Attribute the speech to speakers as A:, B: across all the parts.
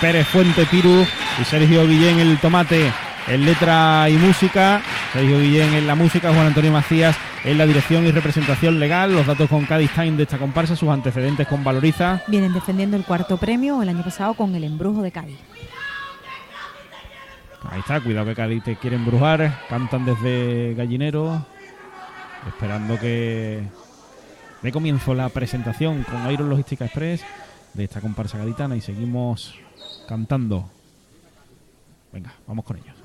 A: Pérez Fuente Piru y Sergio Guillén el tomate en letra y música, Sergio Guillén en la música, Juan Antonio Macías en la dirección y representación legal, los datos con Cádiz Time de esta comparsa, sus antecedentes con Valoriza.
B: Vienen defendiendo el cuarto premio el año pasado con el embrujo de Cádiz.
A: Ahí está, cuidado que Cádiz te quiere embrujar, cantan desde Gallinero, esperando que dé comienzo la presentación con Iron Logística Express de esta comparsa gaditana y seguimos cantando. Venga, vamos con ellos.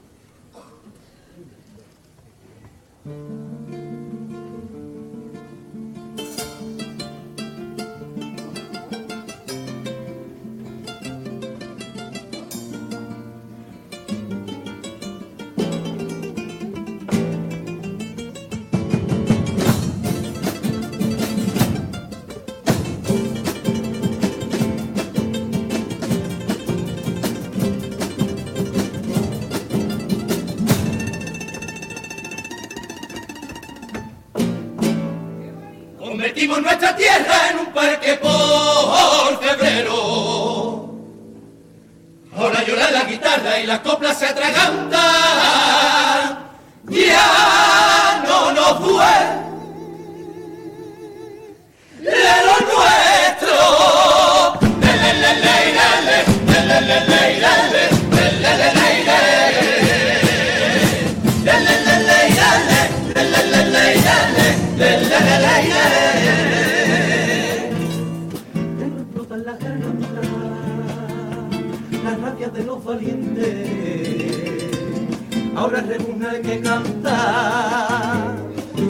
C: Reguna el que canta,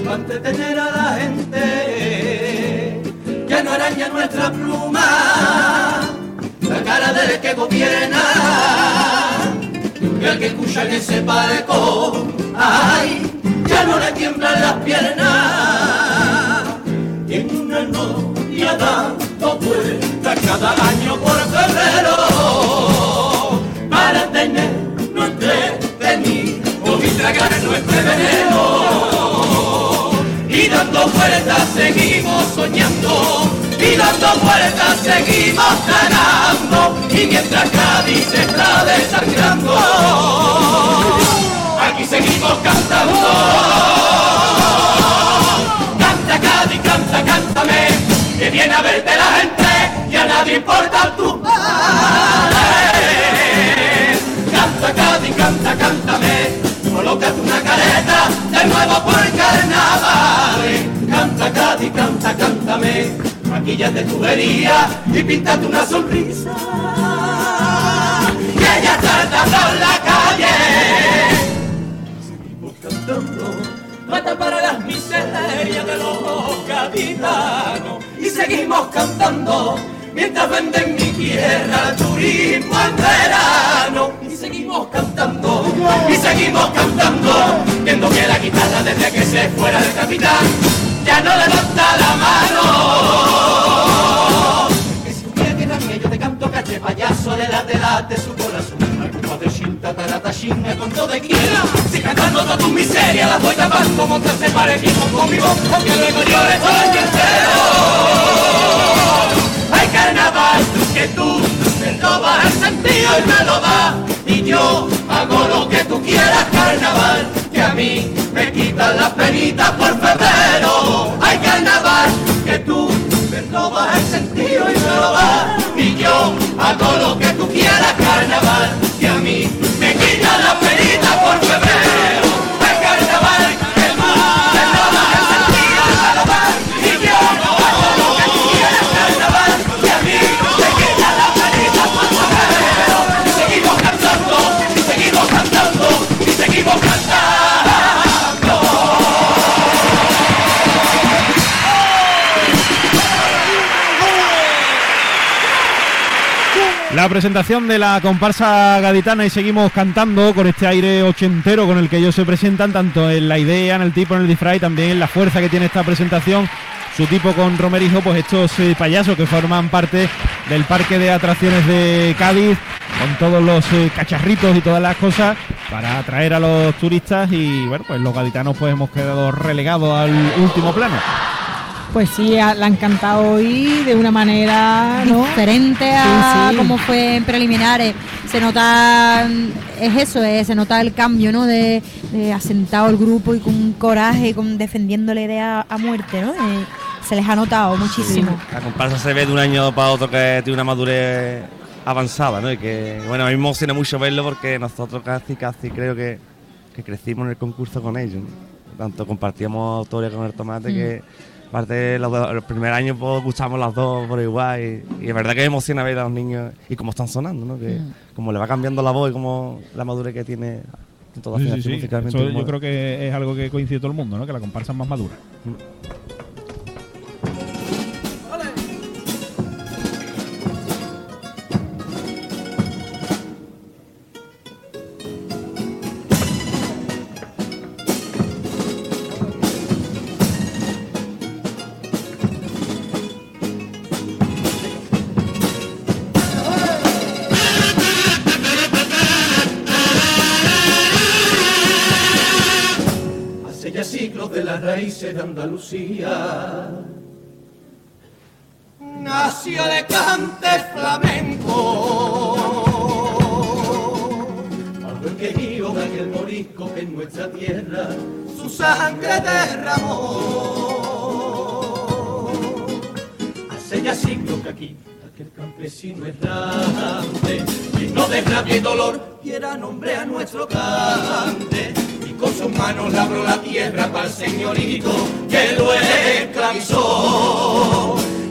C: para entretener a la gente, que no araña nuestra pluma, la cara del que gobierna, y el que escucha en ese palco, ay, ya no le tiemblan las piernas, y en una novia dando vueltas cada año por febrero, y dando vueltas seguimos soñando, y dando vueltas seguimos tragando, y mientras Cádiz se está desangrando, aquí seguimos cantando. Canta Cádiz, canta, cántame, que viene a verte la gente y a nadie importa tu padre. Colócate una careta de nuevo por carnaval. Canta Cádiz, canta, cántame, maquillate tubería y píntate una sonrisa. Que ya tarda por la calle. Seguimos cantando, mata para las miserias de los gaditanos y seguimos cantando mientras venden mi tierra turismo en verano seguimos cantando y seguimos cantando viendo que la guitarra desde que se fuera del capitán. Ya no levanta la mano. Que si hubiera que mía yo te canto caché payaso de la tela de su corazón. Padrecín, tataratachín, con todo de quiera Si cantando toda tu miseria la voy tapando Montarse parejito conmigo Porque luego yo le soy entero campanitas por febrero.
A: La presentación de la comparsa gaditana y seguimos cantando con este aire ochentero con el que ellos se presentan, tanto en la idea, en el tipo, en el disfraz y también en la fuerza que tiene esta presentación. Su tipo con Romerijo, pues estos eh, payasos que forman parte del parque de atracciones de Cádiz, con todos los eh, cacharritos y todas las cosas para atraer a los turistas y bueno, pues los gaditanos pues hemos quedado relegados al último plano.
D: Pues sí, la han cantado hoy de una manera
B: diferente a como fue en preliminares. Se nota, es eso, eh, se nota el cambio, ¿no? De, asentado el grupo y con coraje, con defendiendo la idea a muerte, ¿no? Eh, se les ha notado muchísimo.
E: La comparsa se ve de un año para otro que tiene una madurez avanzada, ¿no? Y que, bueno, a mí me emociona mucho verlo porque nosotros casi, casi creo que, crecimos en el concurso con ellos, Tanto compartíamos autores con el tomate que Aparte, los, los primeros años pues, gustamos las dos por igual y, es verdad que me emociona ver a los niños y cómo están sonando, ¿no? Que mm. como le va cambiando la voz y como la madurez que tiene
A: toda sí, sí, yo creo que es algo que coincide todo el mundo, ¿no? Que la comparsa es más madura. Mm.
C: Andalucía. Nació de cante flamenco, algo quejío de aquel morisco que en nuestra tierra su sangre derramó. Hace ya siglos que aquí aquel campesino errante, no de rabia y dolor, y era nombre a nuestro cante con sus manos labró la tierra para el señorito que lo esclavizó.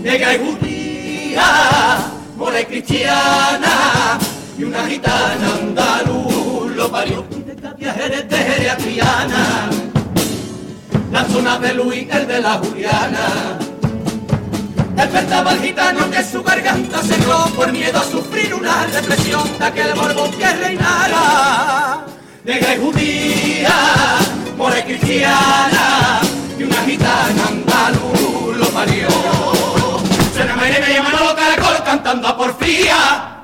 C: Negra y judía, mora cristiana, y una gitana andaluz lo parió. Y de Katia Jerez de Triana, la zona de Luis, el de la Juliana. Despertaba el gitano que su garganta cerró por miedo a sufrir una represión de aquel morbo que reinara negra y judía, more cristiana, y una gitana andaluz lo parió. Suena Maire me llama los caracol cantando a porfía.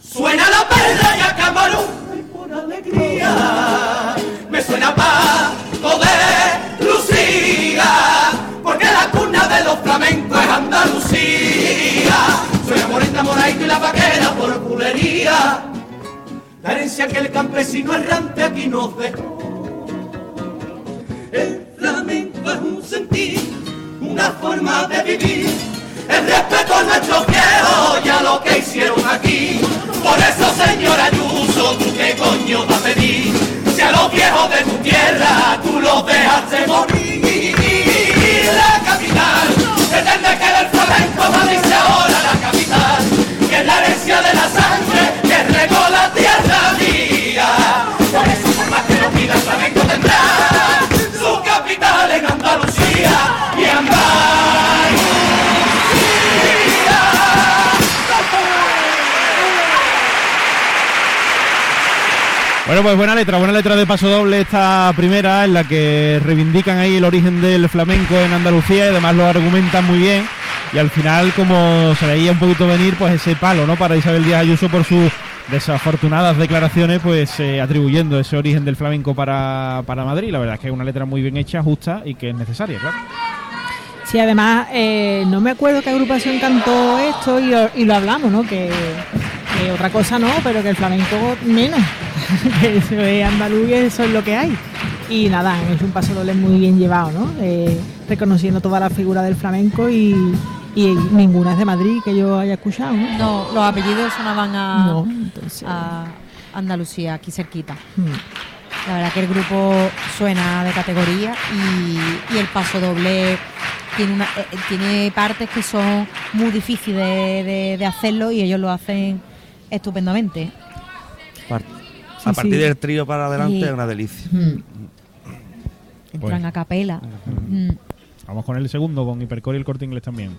C: Suena la perla y a camarón, por alegría. Me suena Paco de Lucía, porque la cuna de los flamencos es Andalucía. Suena Morita Moraito y la vaquera por pulería la herencia que el campesino errante aquí nos dejó. El flamenco es un sentir, una forma de vivir, el respeto a nuestros viejos y a lo que hicieron aquí. Por eso, señora Ayuso, ¿tú qué coño vas a pedir? Si a los viejos de tu tierra tú los dejas de morir. La capital, pretende que del flamenco va a ahora la capital, que es la herencia de la sangre que regó la tierra su.
A: Bueno, pues buena letra, buena letra de paso doble esta primera, en la que reivindican ahí el origen del flamenco en Andalucía y además lo argumentan muy bien. Y al final, como se veía un poquito venir, pues ese palo, ¿no? Para Isabel Díaz Ayuso por sus desafortunadas declaraciones, pues eh, atribuyendo ese origen del flamenco para, para Madrid. La verdad es que es una letra muy bien hecha, justa y que es necesaria, claro.
D: Sí, además, eh, no me acuerdo qué agrupación cantó esto y, lo hablamos, ¿no? Que otra cosa no, pero que el flamenco menos, que eso es andaluz y eso es lo que hay. Y nada, es un paso doble muy bien llevado, ¿no? Eh, reconociendo toda la figura del flamenco y, ninguna es de Madrid que yo haya escuchado, ¿no?
B: No, los apellidos sonaban a, a Andalucía, aquí cerquita. Hmm. La verdad que el grupo suena de categoría y, el paso doble tiene, una, eh, tiene partes que son muy difíciles de, hacerlo y ellos lo hacen estupendamente.
E: a partir del trío para adelante es una delicia.
B: Mm. Entran a capela.
A: Mm. Vamos con el segundo, con Hipercore y el corte inglés también.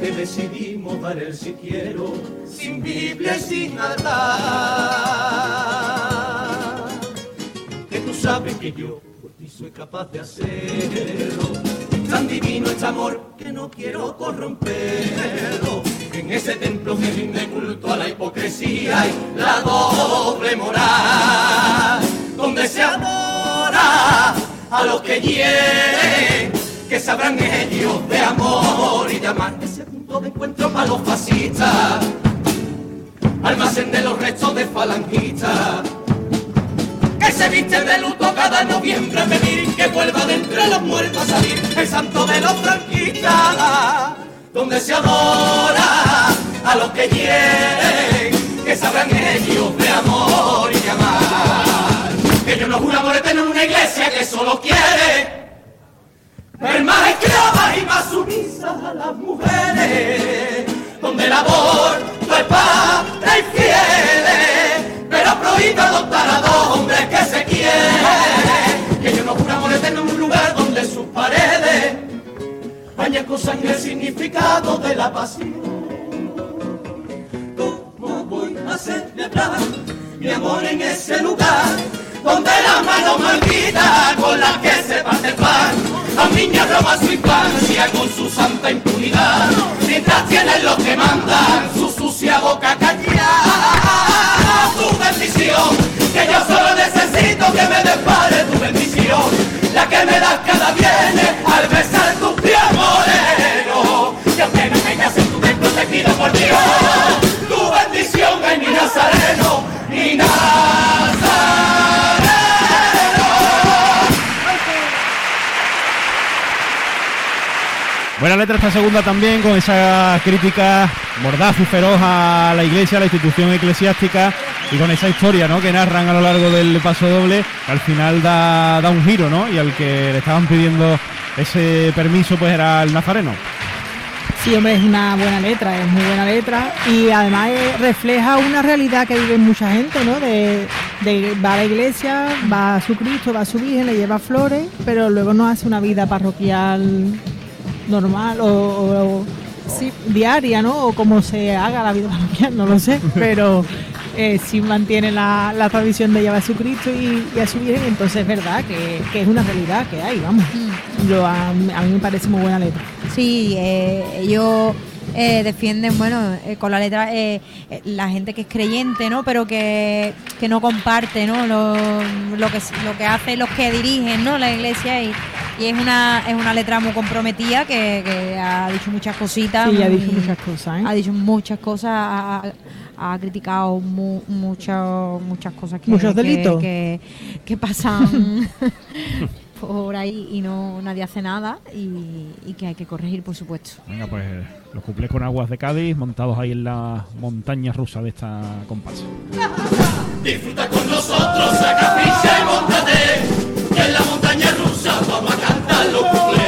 C: Que decidimos dar el si sin Biblia y sin altar. Que tú sabes que yo por ti soy capaz de hacerlo. Tan divino este amor que no quiero corromperlo. En ese templo que rinde culto a la hipocresía y la doble moral. Donde se adora a los que hieren, que sabrán ellos de amor y de amar. Punto de encuentro para los fascistas. Almacén de los restos de falangistas que se viste de luto cada noviembre a pedir que vuelva de entre los muertos a salir el santo de los franquistas, donde se adora a los que quieren, que sabrán ellos de amor y de amar. Que yo no juro amor eterno en una iglesia que solo quiere ver más esclavas y más sumisas a las mujeres, donde el amor es padre y fieles, pero prohíbe adoptar a dos hombres que se quieren. Que yo no juro amor eterno en un lugar donde sus paredes bañan con sangre el significado de la pasión. ¿Cómo voy a celebrar mi amor en ese lugar? Donde la mano maldita con la que se parte el pan A niña roba su infancia con su santa impunidad. Mientras tienen los que mandan su sucia boca callada Tu bendición, que yo solo necesito que me despare tu bendición. La que me das cada viernes al besar tus pies moreno Que aunque no tengas en tu templo te pido por Dios
A: Buena letra esta segunda también, con esa crítica mordaz y feroz a la iglesia, a la institución eclesiástica, y con esa historia ¿no? que narran a lo largo del paso doble, al final da, da un giro, ¿no? Y al que le estaban pidiendo ese permiso, pues era el nazareno.
D: Sí, hombre, es una buena letra, es muy buena letra y además eh, refleja una realidad que vive mucha gente, ¿no? De, de va a la iglesia, va a su Cristo, va a su Virgen, le lleva flores, pero luego no hace una vida parroquial normal o, o- o diaria, ¿no? O como se haga la vida parroquial, no lo sé, pero eh, sí mantiene la, la tradición de llevar a su Cristo y, y a su Virgen, entonces es verdad que, que es una realidad que hay, vamos. Lo, a, a mí me parece muy buena letra.
B: Sí, eh, ellos eh, defienden, bueno, eh, con la letra, eh, eh, la gente que es creyente, ¿no? Pero que, que no comparte, ¿no? Lo, lo que lo que hacen los que dirigen, ¿no? La iglesia y, y es una es una letra muy comprometida que, que ha dicho muchas cositas.
D: Sí, ha dicho
B: muy-
D: muchas cosas, ¿eh?
B: Ha dicho muchas cosas, ha, criticado mu- muchas muchas cosas que,
D: Muchos
B: que-
D: delitos.
B: que, que pasan por ahí y no nadie hace nada y, y que hay que corregir, por supuesto.
A: Venga, pues los cuplés con aguas de Cádiz, montados ahí en la montaña rusa de esta comparsa.
C: Disfruta con nosotros, saca ficha y montate. Que en la montaña rusa vamos a cantar los cuplés.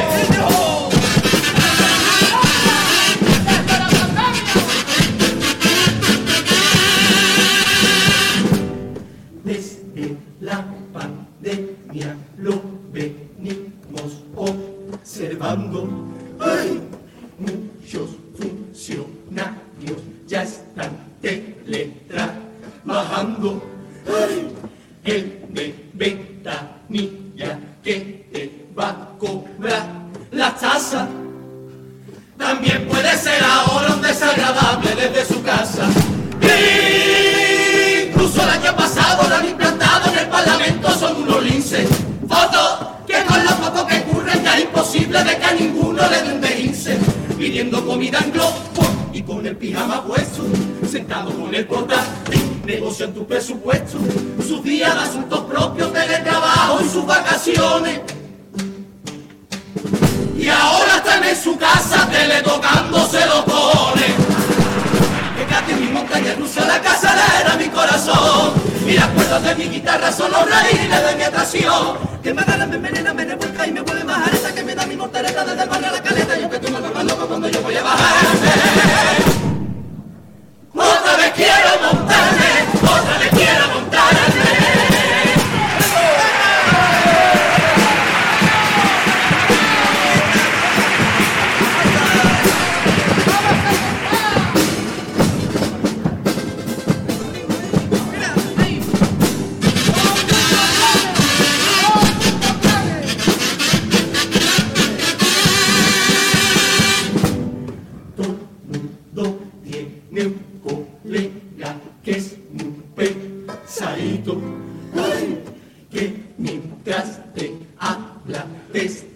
C: De mi guitarra son los raíles de mi atracción. Que me agarran, me envenenan, me revuelca y me vuelve más areta. Que me da mi mortereta desde el barrio a la caleta. Y aunque tú me más loco cuando yo voy a bajarme.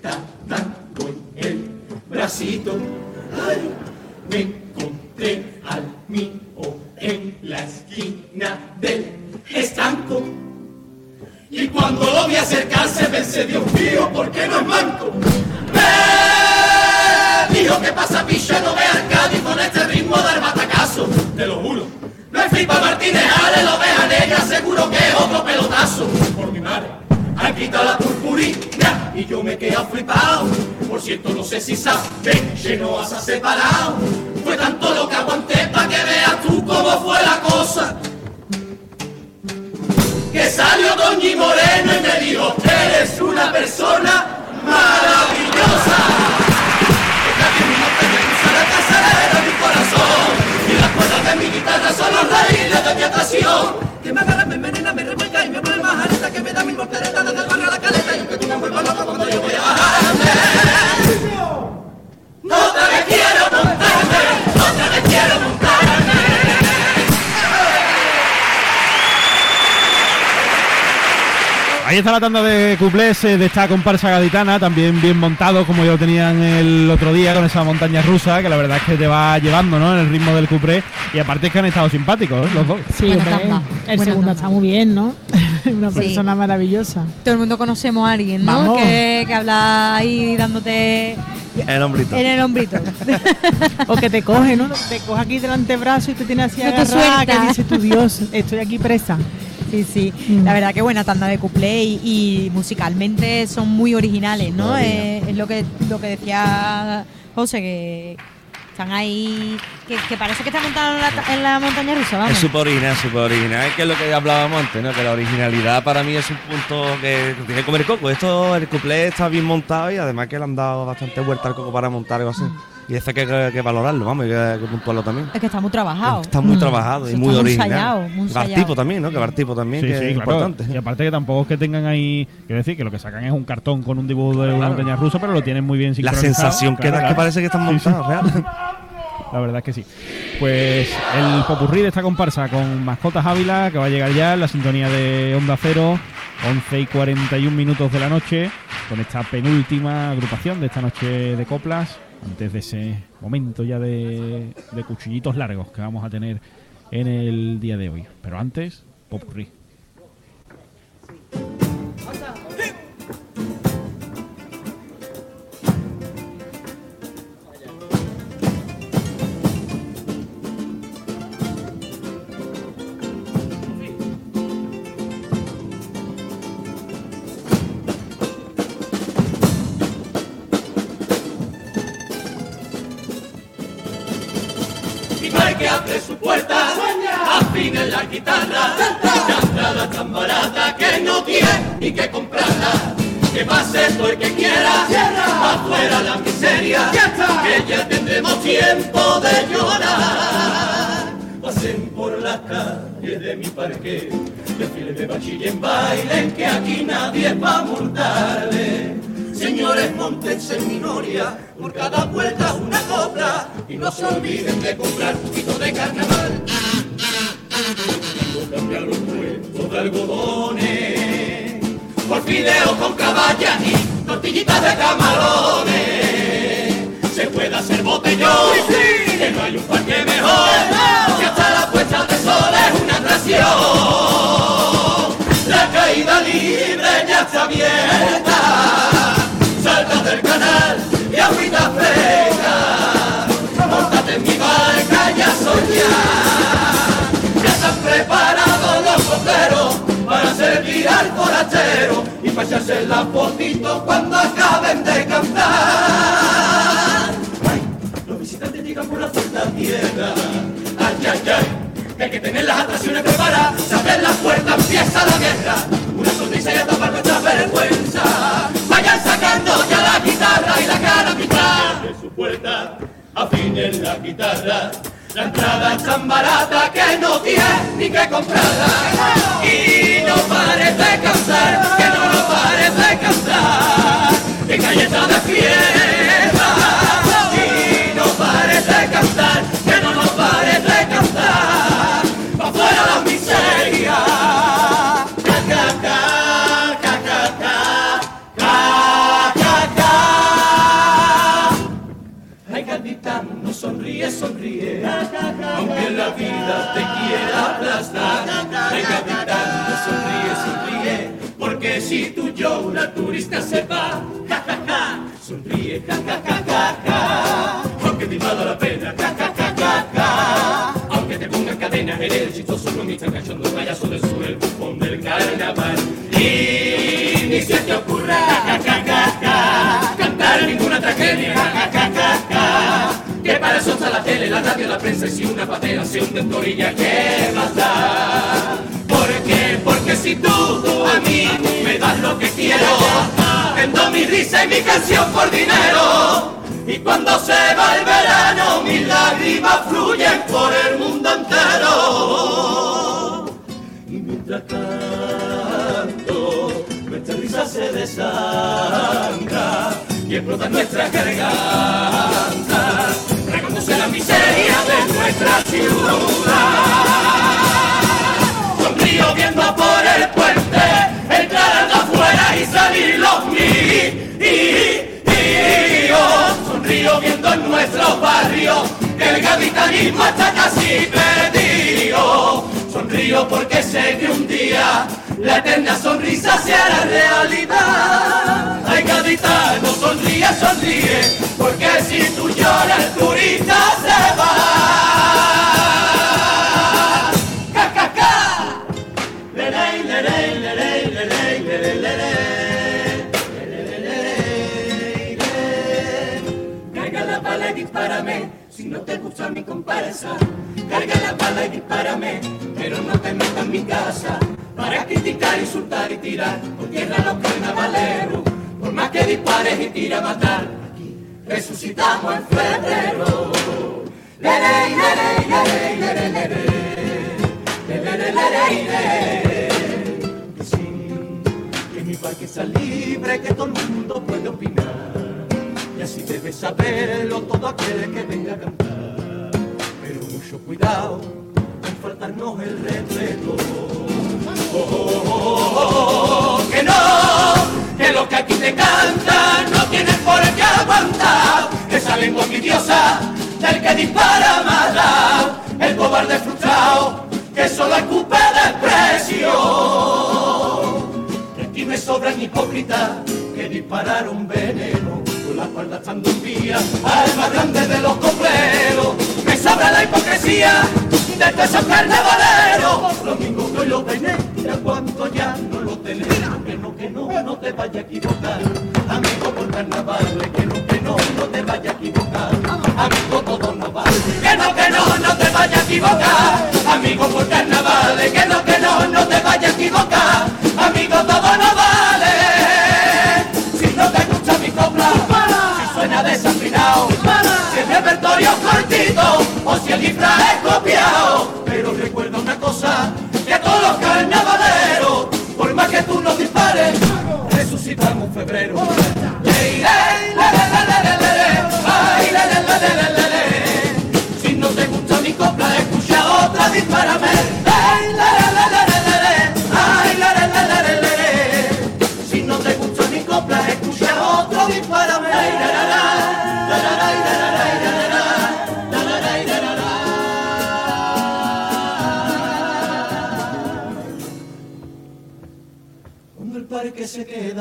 C: Está dando en el bracito. Me encontré al mío quedé flipado. Por cierto, no sé si sabes que no has separado. Fue tanto lo que aguanté para que veas tú cómo fue la cosa que salió Doñi Moreno y me dijo, eres una persona maravillosa. Deja que mi norte me la casera de mi corazón y las cuerdas de mi guitarra son los raíles de mi atracción.
A: Está la tanda de cuplés eh, de esta comparsa gaditana, también bien montado como ya lo tenían el otro día con esa montaña rusa, que la verdad es que te va llevando ¿no? en el ritmo del cuplé. Y aparte es que han estado simpáticos ¿eh? los dos.
D: Sí, el
B: buena
D: segundo
B: tanda.
D: está muy bien, ¿no? Una
B: Sí.
D: persona maravillosa.
B: Todo el mundo conocemos a alguien, ¿no?
D: Vamos.
B: Que, que habla ahí dándote
E: El hombrito.
B: en el hombrito.
D: O que te coge, ¿no? Te coge aquí del antebrazo y te tiene así
B: No
D: agarrada, que dices tu Dios, estoy aquí presa.
B: Sí, sí.
D: Mm.
B: La verdad que buena tanda de cuplé y, y musicalmente son muy originales, ¿no? Eh, es lo que lo que decía José, que están ahí, que, que parece que están montados en la, en la montaña rusa, vamos.
E: Es súper original, súper original, que es lo que hablábamos antes, ¿no? Que la originalidad para mí es un punto que tiene que comer coco. Esto, el cuplé está bien montado y además que le han dado bastante vuelta al coco para montar algo así. Y eso hay que, que- que valorarlo, vamos, hay que, que puntuarlo también.
B: Es que está muy trabajado.
E: Está muy
D: Mm.
E: trabajado y
B: Eso
E: muy
B: está muy
E: original.
B: ensayado, muy ensayado.
E: Bartipo también, ¿no? Que Bartipo también,
A: Sí,
E: que
A: sí,
E: es
A: claro.
E: importante.
A: Y aparte que tampoco es que tengan ahí, quiero decir, que lo que sacan es un cartón con un dibujo de una montaña rusa, pero lo tienen muy bien
E: La
A: sincronizado.
E: sensación que
A: Claro,
E: da es que parece que están
A: Sí, sí.
E: montados, real.
A: La verdad es que sí. Pues el popurrí de esta comparsa con Mascotas Ávila, que va a llegar ya en la sintonía de Onda Cero, 11 y 41 minutos de la noche, con esta penúltima agrupación de esta noche de coplas, antes de ese momento ya de, de cuchillitos largos que vamos a tener en el día de hoy. Pero antes, popurrí.
C: Que abre su puerta, afine la guitarra, entrada tan barata que no tiene ni que comprarla. Que pase todo el que quiera, afuera la miseria, que ya tendremos tiempo de llorar. Pasen por las calles de mi parque, desfiles de bachiller bailen, que aquí nadie va a multarle. Señores, montense en minoria, por cada vuelta una copla, y no se olviden de comprar carnaval. Tengo cambiar los puestos de algodones, por fideos con caballas y tortillitas de camarones. Se puede hacer botellón, que no hay un parque mejor, que hasta la puesta de sol es una atracción. La caída libre ya está abierta, salta del canal y agüita fresca, Ya están preparados los costeros para servir al forastero y para echarse la fotito cuando acaben de cantar. Ay, los visitantes llegan por la puerta tierra. Ay, ay, ay, hay que tener las atracciones preparadas. Se abren las puertas, empieza la guerra. Una sonrisa y a tapar nuestra vergüenza. Vayan sacando ya la guitarra y la cara mitad de su puerta. Afinen la guitarra. La entrada es tan barata que no tiene ni que comprarla. Y no pares de cantar, que no nos pares de cantar. Que galleta de fiesta. Y no pares de cantar, aunque la vida te quiera aplastar. Venga sonríe, sonríe, porque si tú yo una turista se va, ja, ja, ja. sonríe, ja, ja, ja, ja, ja. aunque te invada la pena, ja, ja, ja, ja, ja. aunque te pongan cadena, eres chistoso, no me están cachando, payaso de sur, el bufón del carnaval. Y ni se te ocurra, ja, ja, ja, ja. ja. Si una patera se hunde en orilla, ¿qué más da? ¿Por qué? Porque si tú a mí me das lo que quiero, vendo mi risa y mi canción por dinero. Y cuando se va el verano, mis lágrimas fluyen por el mundo entero. Y mientras tanto, nuestra risa se desangra y explota nuestra garganta, tragándose la miseria de nuestra ciudad. Sonrío viendo por el puente, entrar afuera y salir los míos. Sonrío viendo en nuestros barrios que el gaditanismo está casi perdido. Sonrío porque sé que un día la eterna sonrisa se hará realidad. Ay, gaditano, sonríe, sonríe, porque si tú lloras el turista se va. ¡Ja, ja, ja! Lerey, lerey, lerey, lerey, lerey, lerey. Lerey, lerey. Carga la bala y dispárame, si no te gusta mi comparsa. Carga la bala y dispárame, pero no te metas en mi casa. Para criticar, insultar y tirar por tierra los carnavaleros. Más que dispares y tira a matar, aquí resucitamos en febrero. Lerey, lerey, lerey, lerey. Lerey, lerey, lerey. Que sí, que mi parque está libre, que todo el mundo puede opinar. Y así debes saberlo todo aquel que venga a cantar. Pero mucho cuidado en faltarnos el respeto. Te cantan no tienen por qué aguantar esa lengua envidiosa del que dispara mala, el cobarde frustrado que solo escupe desprecio. Y aquí me sobran hipócritas que dispararon veneno con la espalda estando un más grande de los copleros. Me sobra la hipocresía de todos esos carnavaleros. Los mismos que hoy lo tenéis, cuánto ya no lo tenéis. Que no, no, te vaya a equivocar. Amigo por carnaval, que no, que no, no te vaya a equivocar. Amigo todo no vale. Que no, que no, no te vaya a equivocar. Amigo por carnaval, que no, que no, no te vaya a equivocar. Amigo todo no vale. Si no te escucha mi copla, si suena desafinado, si el repertorio cortito o si el disfraz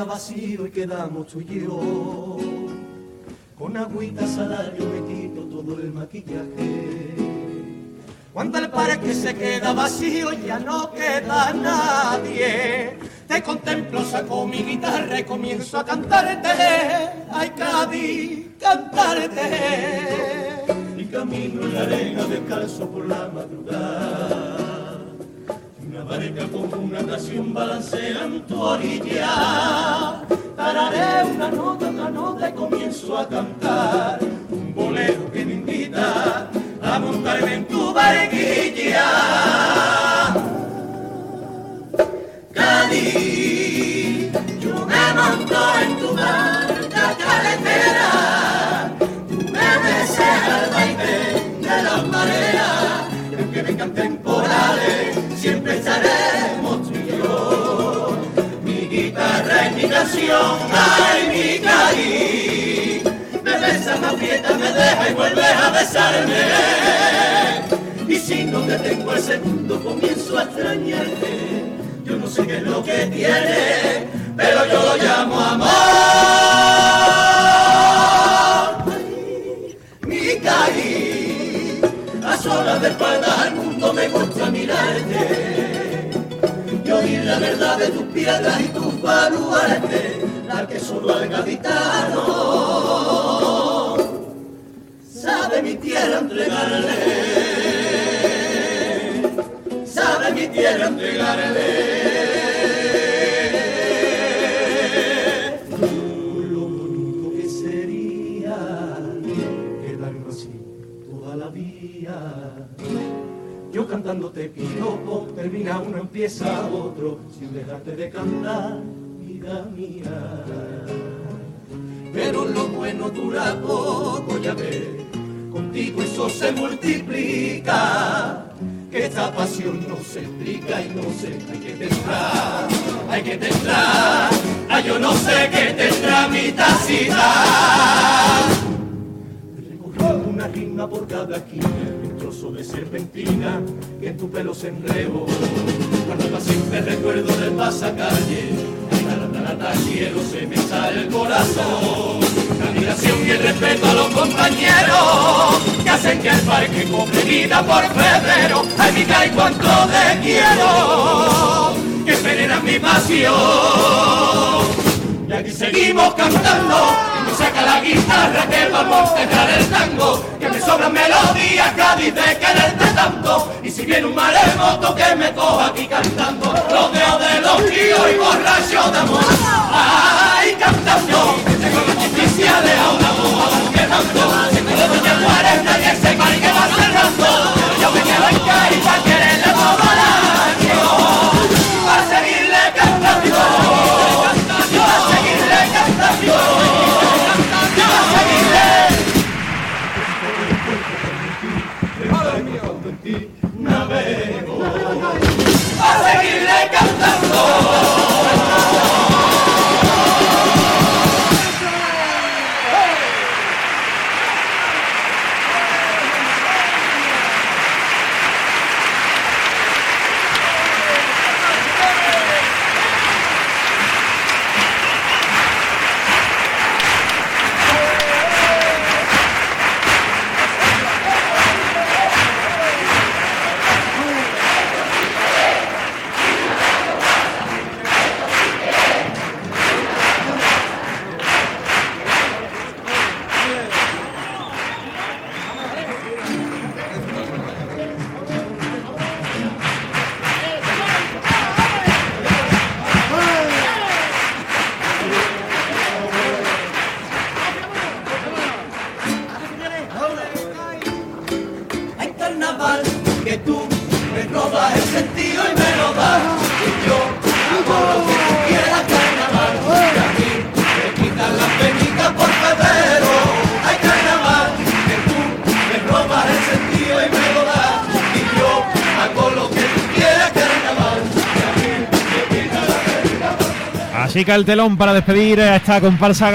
C: vacío y quedamos tú y yo, con agüita salario me quito todo el maquillaje. Cuando el parque se queda vacío ya no queda nadie, te contemplo, saco mi guitarra y comienzo a cantarte, ay Cádiz, cantarte. Y camino en la arena descalzo por la madrugada. Una barca con una nación balancea en tu orilla. Tararé una nota, otra nota y comienzo a cantar un bolero que me invita a montarme en tu barquilla. Cádiz, yo me monto en tu barca caletera. Tú me deseas al baile de las mareas. Y aunque vengan temporales, siempre estaremos tú y yo. Mi guitarra y mi canción, ay, mi Cádiz. Me besa, me aprieta, me deja y vuelve a besarme. Y si no te tengo el segundo, comienzo a extrañarte. Yo no sé qué es lo que tiene, de tus piedras y tus baluartes, la que solo al gaditano sabe mi tierra entregarle. Sabe mi tierra entregarle. Lo bonito que sería quedarnos así toda la vida. Yo cantándote piropo, termina uno, empieza otro, sin dejarte de cantar, vida mía. Pero lo bueno dura poco, ya ves, contigo eso se multiplica. Que esta pasión no se explica y no sé, hay que tendrá, hay que tendrá, ay yo no sé qué tendrá mi tacita. Recorriendo una rima por cada esquina, trozo de serpentina que en tu pelo se enredo. Guarda siempre recuerdo del pasacalle, al cielo se me sale el corazón. La admiración y el respeto a los compañeros que hacen que el parque cobre vida por febrero. Ay, mi y cuánto te quiero, que veneran mi pasión. Y aquí seguimos cantando, y me saca la guitarra que vamos a dejar el tango, sobran melodías, Cádiz de quererte tanto, y si viene un maremoto que me coja aquí cantando,
A: que el telón para despedir a esta comparsa